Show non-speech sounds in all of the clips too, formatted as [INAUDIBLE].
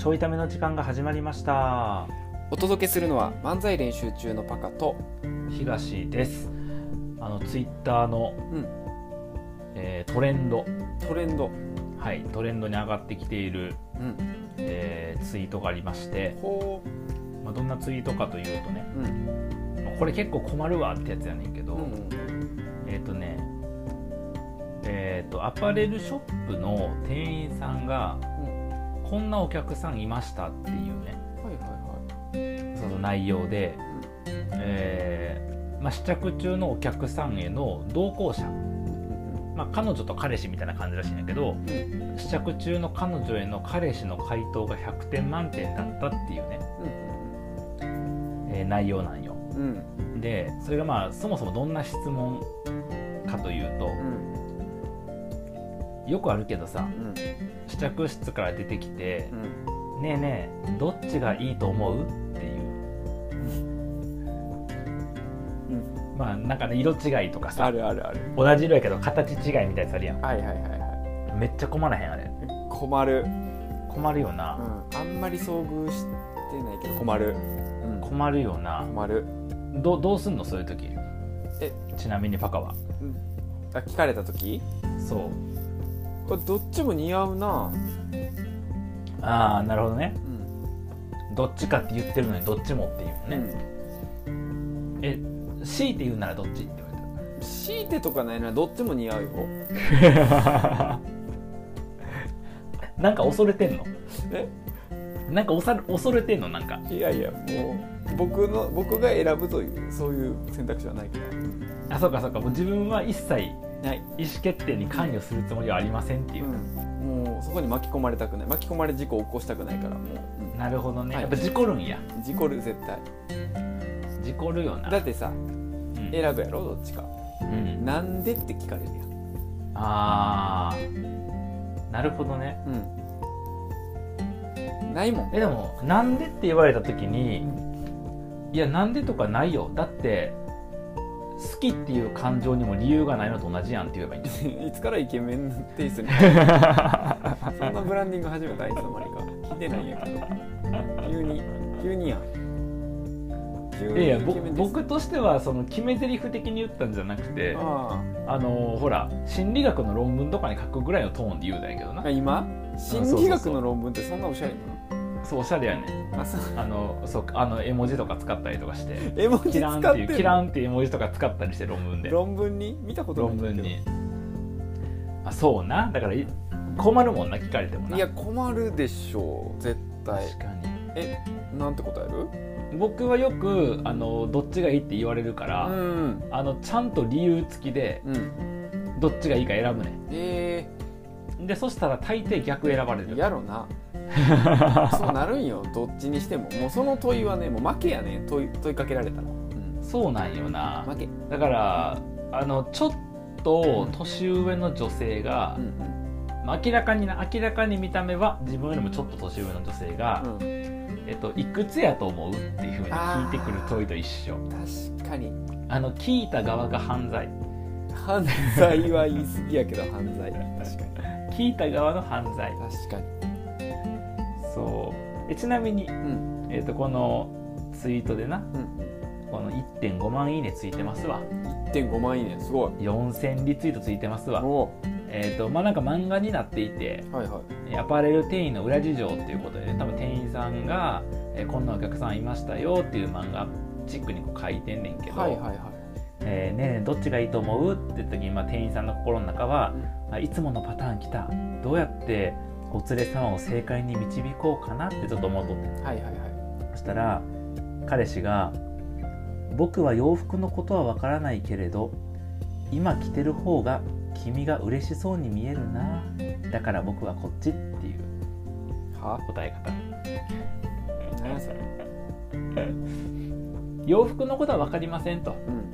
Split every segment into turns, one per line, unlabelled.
ちょいための時間が始まりました。
お届けするのは漫才練習中のパカと
東です。あのツイッターの、
うん。
えートレンド。
トレンド。
はいトレンドに上がってきている、
うん。
えーツイートがありまして、
ほ
まあ、どんなツイートかというとね
ううん。
まあこれ結構困るわってやつやねんけど、
うん
えっ、とねえっ、とアパレルショップの店員さんがこんなお客さんいましたっていうね。
はいはいは
その内容で、えーまあ、試着中のお客さんへの同行者、まあ、彼女と彼氏みたいな感じらしいんやけど
うん
試着中の彼女への彼氏の回答が100点満点だったっていうね、えー内容なんよ。でそれがまあそもそもどんな質問かというと
うん。
よくあるけどさ
うん
試着室から出てきて
うん「
ねえねえどっちがいいと思う?」っていう。
うん。
まあなんかね色違いとか
あ
さ
るあるある。
同じ色やけど形違いみたいなやつあるやん。
はいはいはいは
めっちゃ困らへんあれ。
い困る。
困るよ
う
な、
ん。あんまり遭遇してないけど困る。うん。
困るよな。
困る。
どどうすんの？そういう時。
え。
ちなみにパカは。
あ聞かれた時？
そう
これどっちも似合うな。
ああなるほどね。
うん。
どっちかって言ってるのにどっちもっていう
う
ね、
ん。
え強いて言うならどっちって言わ
強いてとかないなどっちも似合うよ。
れ [LAUGHS] たなんか恐れてんの？
え？
なんかおさ恐れてんの？なんか。
いやいやもう僕の僕が選ぶというそういう選択肢はないから
あそうかそうか。もう自分は一切意思決定に関与するつもりはありませんっていう、
もうそこに巻き込まれたくない。巻き込まれ事故を起こしたくないからもう、
なるほどね、
はい。
やっぱ事故るんや。
うん事故る絶対。
事故るよな。
だってさ
うん。
選ぶやろどっちか。
うん。
なんでって聞かれるやん。
あー。なるほどね。
うん。ないもん。
えでもなんでって言われた時にいやなんでとかないよ。だって好きっていう感情にも理由がないのと同じやんって言えばいいんじゃ
い？[LAUGHS] つからイケメンテイストに？[LAUGHS] そんなブランディング始めたいつの間にか？聞いてないんやけど。急に急にやん。急
いや僕としてはその決め台詞的に言ったんじゃなくて
あ
あ。のほら心理学の論文とかに書くぐらいのトーンで言うたんやけどな。
あ今？心理学の論文ってそんなおしゃれ
そうおしゃれやね。
なあそう。
あのそうあの絵文字とか使ったりとかして。
絵文字
キランっていうキランっていう絵文字とか使ったりして論文で。
論文に？見たことないんだけど。
論文に。あそうな？だからい困るもんな聞かれてもな。い
や困るでしょう。絶対。
確かに。
えなんて答える？
僕はよくあのどっちがいいって言われるから、
うん
あのちゃんと理由付きで
うん。
どっちがいいか選ぶね
え
でそしたら大抵逆選ばれ
ー、
る。
やろな。[LAUGHS] そうなるんよどっちにしても。もうその問いはねもう負けやね問い問いかけられたら、うん、
そうなんよな。
負け。
だからあのちょっと年上の女性が
う、ん
まあ明らかにな明らかに見た目は自分よりもちょっと年上の女性が、
うん、うん、
えっと、いくつやと思うっていうふうに聞いてくる問いと一緒。
確かに。
あの聞いた側が犯罪。
犯罪は言い過ぎやけど犯罪。確かに
聞いた側の犯罪。
確かに。
そう。えちなみに、
うん。
えっとこのツイートでな
うん。
この1.5万いいねついてますわ。
1.5万いいね。すごい。
4000リツイートついてますわ。
お
えっ、とまあなんか漫画になっていて
はいはい。
アパレル店員の裏事情っていうことで、ね、多分店員さんが、えーこんなお客さんいましたよっていう漫画チックにこう書いてんねんけど、
はいはいはい
えーねえねえどっちがいいと思う？って時に、まあ、店員さんの心の中は、あいつものパターン来た。どうやってお連れ様を正解に導こうかなってちょっと思うとって。
はいはいはい。
そしたら彼氏が「僕は洋服のことはわからないけれど今着てる方が君が嬉しそうに見えるな。だから僕はこっち」っていう。
は？
答え方。
何やそれ？[LAUGHS]
洋服のことは分かりませんと。
うん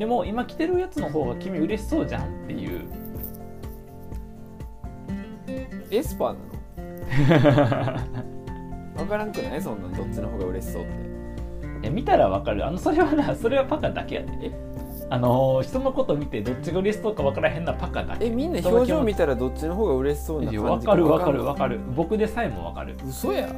でも今着てるやつの方が君嬉しそうじゃんっていう。
エスパーなの？[LAUGHS] 分からんくない？そんなんどっちの方が嬉しそうって。
え見たら分かる。あのそれはなそれはパカだけやで。
え？
あのー人のこと見てどっちが嬉しそうか分からへんなパカだけ。
えみんな表情見たらどっちの方が嬉しそうな感じ
分かる分かる
わ
分かる。僕でさえも分かる。
嘘や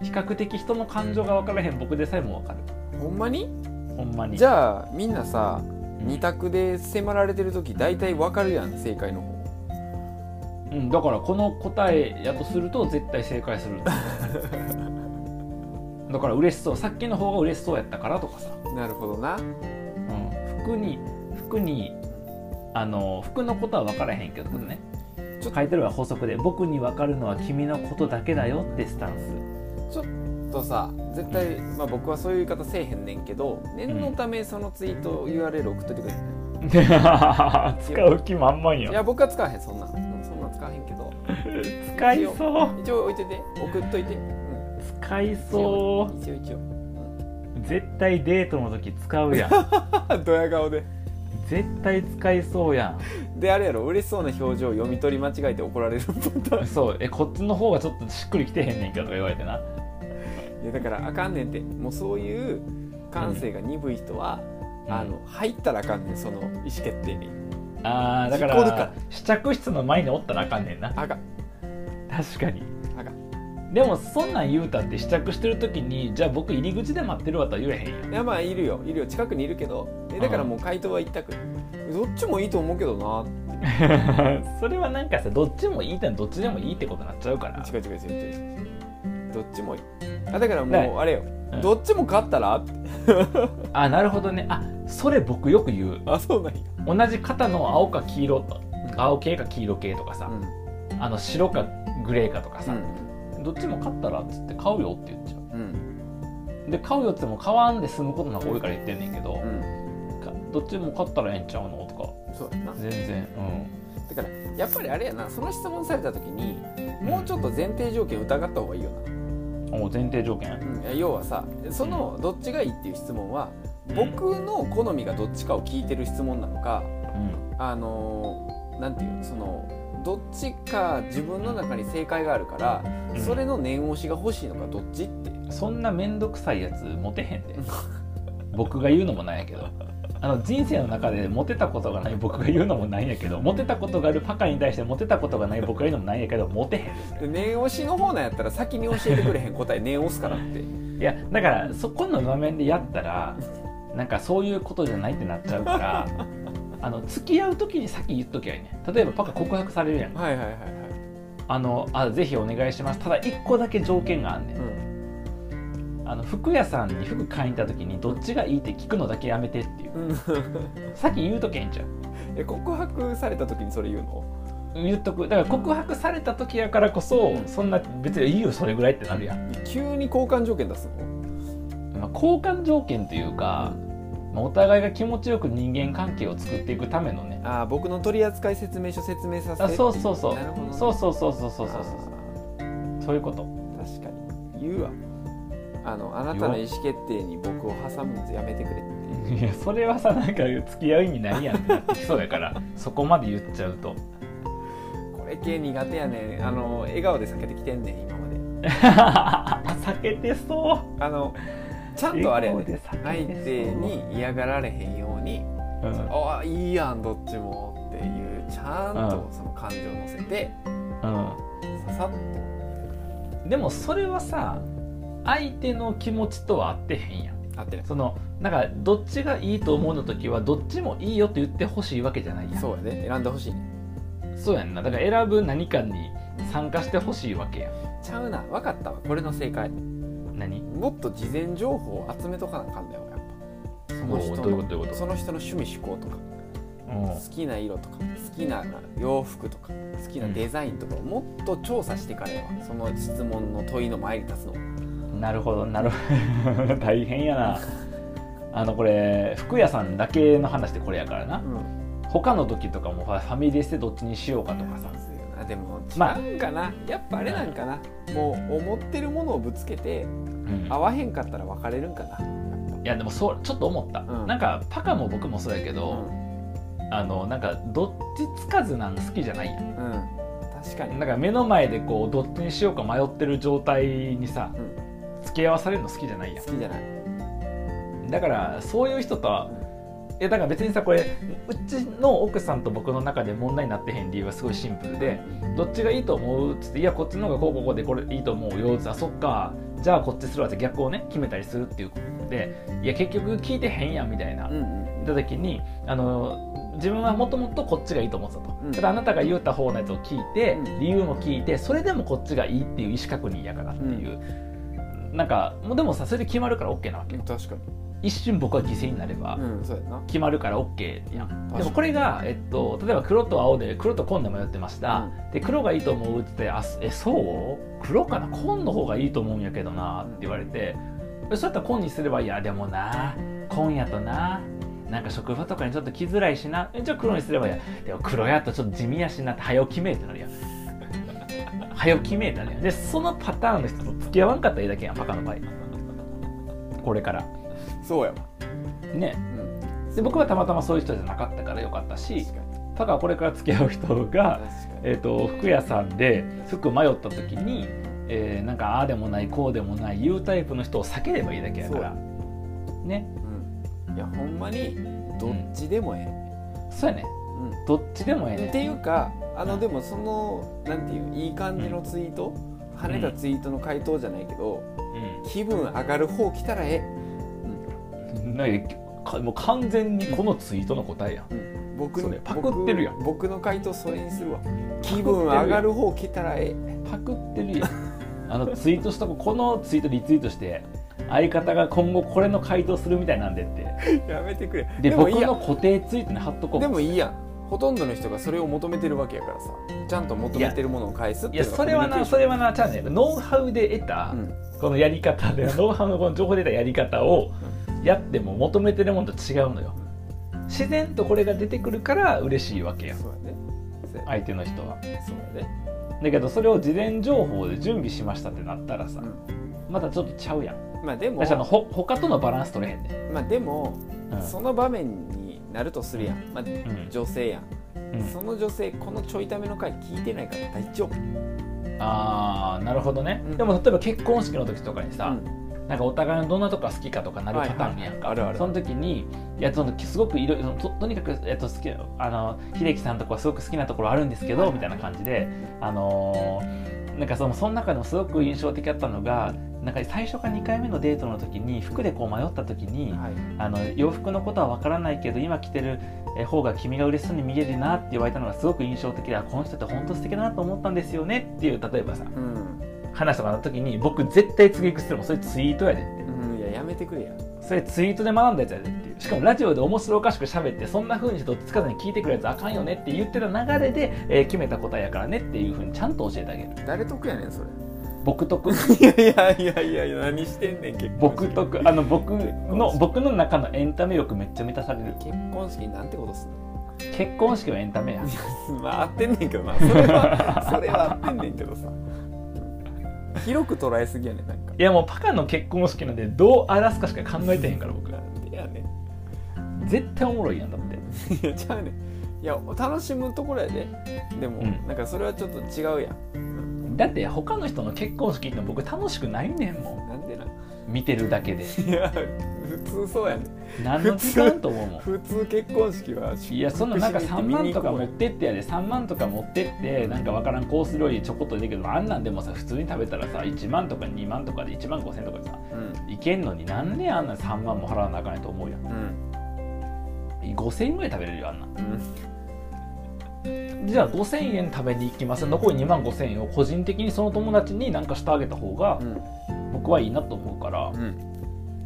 比較的人の感情が分からへん。僕でさえも分かる。
ほんまに？
ほんまに。
じゃあみんなさ
うん。
二択で迫られてる時大体わかるやん正解の方。
うん、だからこの答えやとすると絶対正解する。[LAUGHS] だから嬉しそう。さっきの方が嬉しそうやったからとかさ、
なるほどな。
うん、服に服にあの服のことは分からへんけどね。
ちょっと
書いてるは法則で僕に分かるのは君のことだけだよってスタン
とさ絶対、まあ、僕はそういう言い方せえへんねんけど念のためそのツイート URL 送っといてくれ、
ス [LAUGHS] 使う気満々
い
よ
や僕は使わへんそんなんうんそんなん使わへんけど。
使いそう。
一応置いといて。送っといて、うん、
使いそ
一応一応。
う絶対デートの時使うやん。[LAUGHS]
ドヤ顔で。
絶対使いそうやん。
であれやろ嬉しそうな表情を読み取り間違えて怒られる
そう。えこっちの方がちょっとしっくりきてへんねんけどとか言われてない
やだからあかんねんって。もうそういう感性が鈍い人は、あの入ったらあかんねんその意思決定に。
あーだか
ら
ら試着室の前におったらあかんねんな。
あかん。
確かに。
あかん。
でもそんなん言うたって試着してる時にじゃあ僕入り口で待ってるわとは言えへんやん。
いやまあいるよ。いるよ。近くにいるけど。えだからもう回答は一択。どっちもいいと思うけどな [LAUGHS]
それはなんかさどっちもいいってどっちでもいいってことになっちゃうから。
違う違う違う違うどっちもいい。あだから
ね
もうあれよ、
うん。
どっちも勝ったら？[LAUGHS]
あなるほどね。あそれ僕よく言う。
あそうなんや。
同じ型の青か黄色と青系か黄色系とかさ、あの白かグレーかとかさ、どっちも買ったらっつって買うよって言っちゃ
う。ん。
うで買うよって言っても買わんで済むことなんか多いから言ってんねんけど、どっちも買ったらええんちゃうのとか
そうやな。
全然。
だからやっぱりあれやなその質問された時にもうちょっと前提条件疑った方がいいよな、
うんもう前提条件。
うん要はさそのどっちがいいっていう質問は僕の好みがどっちかを聞いてる質問なのか
うん。
あのーなんていうのそのどっちか自分の中に正解があるから、
うん。
それの念押しが欲しいのかどっちって。
そんな面倒くさいやつモテへんで [LAUGHS] 僕が言うのもなんやけど。あの人生の中でモテたことがない僕が言うのもなんやけど。モテたことがあるパカに対してモテたことがない僕が言うのもなんやけどモテへんで
念押しの方なんやったら先に教えてくれへん答え念押すからって。
いやだからそこの場面でやったらなんかそういうことじゃないってなっちゃうから [LAUGHS] あの付き合う時に先言っときゃいいね例えばパカ告白されるやん。
はいはいはいはい。
あのあぜひお願いします。ただ一個だけ条件があんねんあの服屋さんに服買いに行った時にどっちがいいって聞くのだけやめてっていう。
うん。[LAUGHS]
先言うとけんじゃん
え告白された時にそれ言うの？
言っとく。だから告白された時やからこそそんな別にいいよそれぐらいってなるやん、
急に交換条件出すの？
まあ、交換条件というか、まあお互いが気持ちよく人間関係を作っていくためのね。
あー僕の取扱説明書説明させて。
あそうそうそう。
なるほどね。
そうそうそうそうそうそうそう
あ
そういうこと。
ー確かに。言うわあのあなたの意思決定に僕を挟むのやめてくれって
いやそれはさなんか付き合う意味ないやんってなってきそうやから [LAUGHS] そこまで言っちゃうと。
これ系苦手やね。んあの笑顔で避けてきてんねん今まで。[LAUGHS]
避けてそう。
あのちゃんとあれやね。相手に嫌がられへんように
うん。
ああいいやんどっちもっていうちゃんとその感情を乗せてささっ
うん、でもそれはさ相手の気持ちとは合ってへんやん。
と合ってる
そのなんかどっちがいいと思うの時はどっちもいいよって言ってほしいわけじゃないやん。
そうやね。選んでほしいね。
そうやんな。だから選ぶ何かに参加してほしいわけやん。
ちゃうな。分かったわ。これの正解。
何？
もっと事前情報を集めとかなあかんだよ。やっぱ。その人のその人の趣味嗜好とか。好きな色とか。好きな洋服とか。好きなデザインとかをもっと調査してからやわ。その質問の問いの前に立つの
うんなるほどなるほど。[LAUGHS] 大変やな。あのこれ服屋さんだけの話でこれやからな。
うん。
他の時とかもファミレスでどっちにしようかとかさ。
あでも
まあ
違うんかな、やっぱあれなんかな。もう思ってるものをぶつけて
うん。
合わへんかったら別れるんかな。
いやでもそうちょっと思った、
うん。
なんかパカも僕もそうやけ
ぱ
ど、あのなんかどっちつかずなん好きじゃないやん。
うん、うん、確かに。
なんか目の前でこうどっちにしようか迷ってる状態にさ、付き合わされるの好きじゃないや
好きじゃない。
んだからそういう人とはやだから別にさこれうちの奥さんと僕の中で問題になってへん理由はすごいシンプルでどっちがいいと思うっつっていやこっちの方がこうこうこうでこれいいと思うよっつあそっか。じゃあこっちするわって逆をね決めたりするっていうことでいや結局聞いてへんやんみたいな、
うんうん
た時にあの自分はもともとこっちがいいと思ってたと、
うん。
ただあなたが言った方のやつを聞いて、
うん。
理由も聞いてそれでもこっちがいいっていう意思確認やからっていう、なんかもうでもさそれで決まるから OK なわけよ。
確かに。
一瞬僕は犠牲になれば
うんそうやな。
決まるから OK やん、でもこれが、えっと、例えば黒と青で黒と紺で迷ってました、で黒がいいと思うって言ってあえそう？黒かな？紺の方がいいと思うんやけどなって言われて、えそうやったら紺にすればいい？やでもな紺やとななんか職場とかにちょっと来づらいしな。えじゃあ黒にすればいいや。でも黒やとちょっと地味やしなって早起きめえってなるやん早起きめえってなるやんでそのパターンの人と付き合わんかったらいいだけやんパカの場合。これから。
そうやわ。
ね。
うん。
で僕はたまたまそういう人じゃなかったからよかったしパカはこれから付き合う人がえー、と服屋さんで服迷った時に、えーなんかああでもないこうでもない言うタイプの人を避ければいいだけやから。ね。
うん。いやほんまにどっちでもえ
そうやね。
えうん
どっちでもええね
っていうかあのでもそのなんていういい感じのツイート、跳ねたツイートの回答じゃないけど、気分上がる方来たらえ
うん。なんかかもう完全にこのツイートの答えやん。
え、うん、僕
それパクってるやん。
僕僕の回答それにするわ。気分上がる方来たらええ。
パクってるやん。あのツイートしたここのツイートリツイートして相方が今後これの回答するみたいなんでって。[LAUGHS]
やめてくれ。
で僕の固定ツイートに貼っとこう。
でもいいやんほとんどの人がそれを求めてるわけやからさ。ちゃんと求めてるものを返すって
いやそれはなそれはなちゃうねノウハウで得た、
はうん。
このやり方でノウハウのこの情報で得たやり方をやっても求めてるものと違うのよ。自然とこれが出てくるから嬉しいわけやん。
そうやね。
相手の人は。
そうやね。
だけどそれを事前情報で準備しましたってなったらさ、
うん。
またちょっとちゃうやん。
まあでも。
私あのほ他とのバランス取れへんね
まあでも、
うん。
その場面になるとするやん、まあ、
ん。
女性やん、
うん。
その女性このちょいための回聞いてないから大丈夫。
あーなるほどね、
うん。
でも例えば結婚式の時とかにさ、
うん。
なんかお互いのどんなとこが好きかとかなるパターンやんか、
はいはいあるある
その時にいやそのすごくいろいろととにかく、えっと、好きあの秀樹さんとこはすごく好きなところあるんですけどみたいな感じであのーなんかそのその中でもすごく印象的だったのがなんか最初か2回目のデートの時に服でこう迷った時に、
はい。
あの洋服のことは分からないけど今着てるえ方が君が嬉しそうに見えるなって言われたのがすごく印象的であこの人って本当素敵だなと思ったんですよねっていう例えばさ。
うん、
話とかの時に僕絶対次行くするもんそれツイートやでって。
うん、いややめてくれや
それツイートで学んだやつやでしかもラジオで面白おかしく喋ってそんな風にどっちつかずに聞いてくるやつあかんよねって言ってた流れで、えー決めた答えやからねっていう風にちゃんと教えてあげる。
誰得やねんそれ。
僕得。[LAUGHS]
いやいやいやいやいや何してんねん結婚式。
僕得。あの僕の僕の中のエンタメ欲めっちゃ満たされる。
結婚式なんてことすんの？
結婚式はエンタメや
まあ合ってんねんけどな。それはそれは合ってんねんけどさ。広く捉えすぎやねんなんか。
いやもうパカの結婚式なんでどう荒らすかしか考えてへんから僕。
なんでやね
絶対おもろいやんだって。
んいやちゃうねん。いや楽しむところやで。でも、
うん。
なんかそれはちょっと違うやん。
だって他の人の結婚式って僕楽しくないねんも
なんでな。ん
見てるだけで。
いや普通そうやねん。
何の時間と思う。もん
普通結婚式はい
やそんななんか3万とか持っ
も
てってやで。3万とか持ってってなんかわからんコース料理ちょこっとでけどあんなんでもさ普通に食べたらさ1万とか2万とかで1万5千とかでさ
うん。
いけんのに。なんであんな3万も払わなあかんねんと思うやん。
うん
5000円ぐらい食べれるよあんな。
うん。
じゃあ5000円食べに行きます。残り2万5000円を個人的にその友達になんかしてあげた方が
うん。
僕はいいなと思うから、
うん。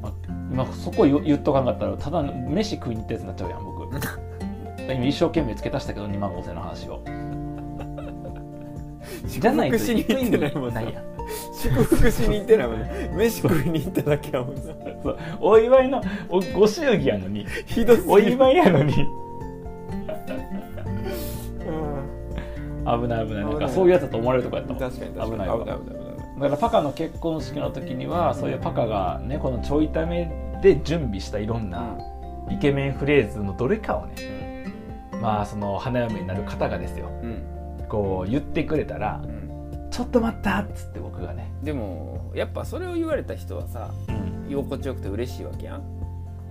ま今そこ言言っとかんかったらただ飯食いに行ったやつになっちゃうやん僕。[LAUGHS] 今一生懸命付け足したけど2万5000円の話をじゃないと
行ってないもんな。
ないやん
祝福しに行ってないもんね飯食いに行っただけやもんな。
そうお祝いのおご祝儀やのに。
ひどすぎる。
お祝いやのに。
うん。
危ない危ない。なんか
危ない。
そういうやつだと思われるとこやったもん。
確かに確かに。
危ないわ
危ない危ない危ない。
だからパカの結婚式の時にはそういうパカがねこのちょいためで準備したいろんなイケメンフレーズのどれかをねまあその花嫁になる方がですよ。
うん
こう言ってくれたら
うん「
ちょっと待った!」っつって僕がね。
でもやっぱそれを言われた人はさ
うん。
居心地よくて嬉しいわけやん。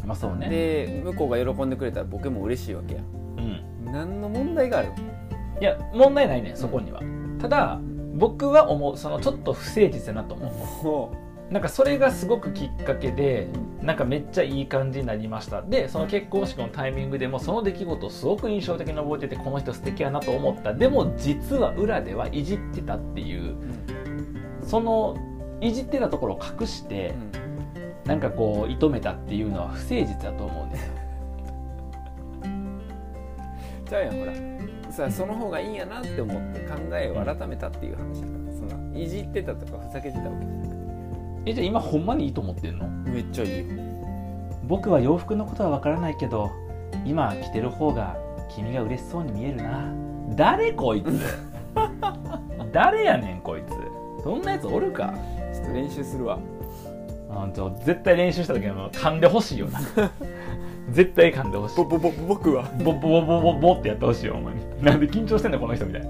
まあそうね。
で向こうが喜んでくれたらボケも嬉しいわけや
うん。
何の問題がある？
いや問題ないねそこには、ただ僕は思うそのちょっと不誠実だなと思う
も
なんかそれがすごくきっかけでなんかめっちゃいい感じになりました。でその結婚式のタイミングでもその出来事をすごく印象的に覚えててこの人素敵やなと思った。でも実は裏ではいじってたっていう。そのいじってたところを隠してなんかこう射止めたっていうのは不誠実だと思うんですよ。[LAUGHS]
じゃあやんほら。さその方がいいんやなって思って考えを改めたっていう話だから。そのいじってたとかふざけてたわけじゃなくて
えじゃあ今ほんまにいいと思ってんの？
めっちゃいいよ。
僕は洋服のことはわからないけど今着てる方が君が嬉しそうに見えるな。
誰こいつ？[LAUGHS] 誰やねんこいつ。そんなやつおるか？
ちょっと練習するわ。
あちょ絶対練習した時は噛んでほしいよな。[LAUGHS] 絶対噛んでほしい。
ぼぼぼ僕は。
ボボボボボボってやってほしいよほんまに。なんで緊張してんのこの人みたいな。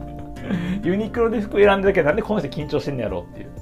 ユニクロで服選んでるけどなんでこの人緊張してんのやろうっていう。はい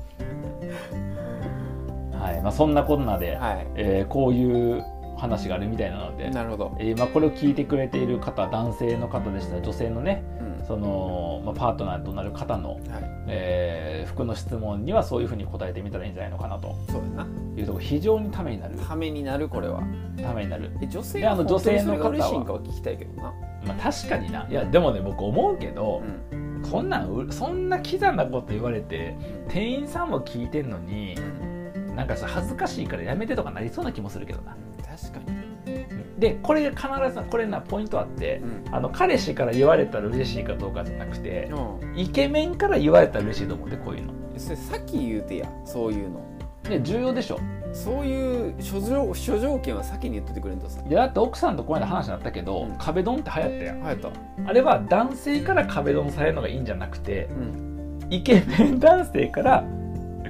まあそんなこんなで、
はい。
えーこういう話があるみたいなので、
なるほど、
えーまあ、これを聞いてくれている方男性の方でしたら女性のね
うん。
その、まあ、パートナーとなる方の、
はい、
えー服の質問にはそういうふうに答えてみたらいいんじゃないのかなと。
そうやな。
いうところ非常にためになる。
ためになるこれは。
ためになる。
え女性は本当に
女性の方は
それが嬉しいんかは聞きたいけどな、
まあ確かにな。いやでもね僕思うけど、
うん。
そんなんうそんなキザなこと言われて店員さんも聞いてんのに
うん
なんかさ恥ずかしいからやめてとかなりそうな気もするけどな。
確かに、
でこれ必ずこれなポイントあって
うん。
あの彼氏から言われたら嬉しいかどうかじゃなくて
うん。
イケメンから言われたら嬉しいと思ってこういうの。
それさっき言うてやそういうの。
で重要でしょ。
そういう諸条諸条件は先に言っといてくれんとさ。
いやだって奥さんとこの間話になったけど、
うん。
壁ドンって流行ったやん。
はやった。
あれは男性から壁ドンされるのがいいんじゃなくて
うん。
イケメン男性から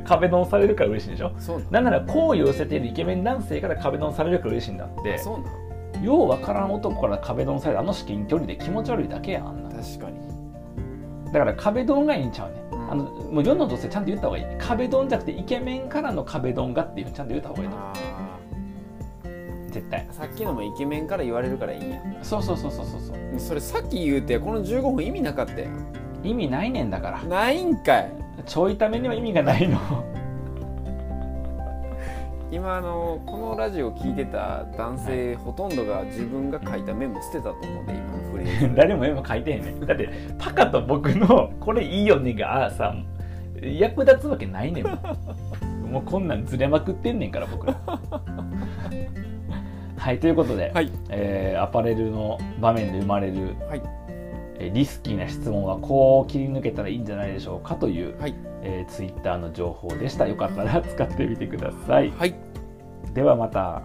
壁ドンされるから嬉しいんでしょ？
そうなん
なら好意を寄せているイケメン男性から壁ドンされるから嬉しいんだって。
そうなん
ようわからん男から壁ドンされるあの至近距離で気持ち悪いだけやんあんな。
確かに。
だから壁ドンがいいんちゃうね、
うん。
あのもう世の女性ちゃんと言った方がいい。壁ドンじゃなくてイケメンからの壁ドンがっていうふうにちゃんと言った方がいいと思
あ
う絶対。
ーさっきのもイケメンから言われるからいいんや。
そうそうそうそうそうそう。
それさっき言うてこの15分意味なかったやん。
意味ないねんだから。
ないんかい
ちょいためには意味がないの。
今あのこのラジオ聞いてた男性ほとんどが自分が書いたメモ捨てたと思うで今のフレーズ。
誰も絵も書いてへんねん。だってパカと僕の「これいいよね」がさ役立つわけないねん。[LAUGHS] もうこんなんずれまくってんねんから僕ら。はいということで、
はい。
えーアパレルの場面で生まれる、
はい。
えーリスキーな質問はこう切り抜けたらいいんじゃないでしょうかという、
はい。
えー、ツイッターの情報でした。よかったら [LAUGHS] 使ってみてください。
はい。
ではまた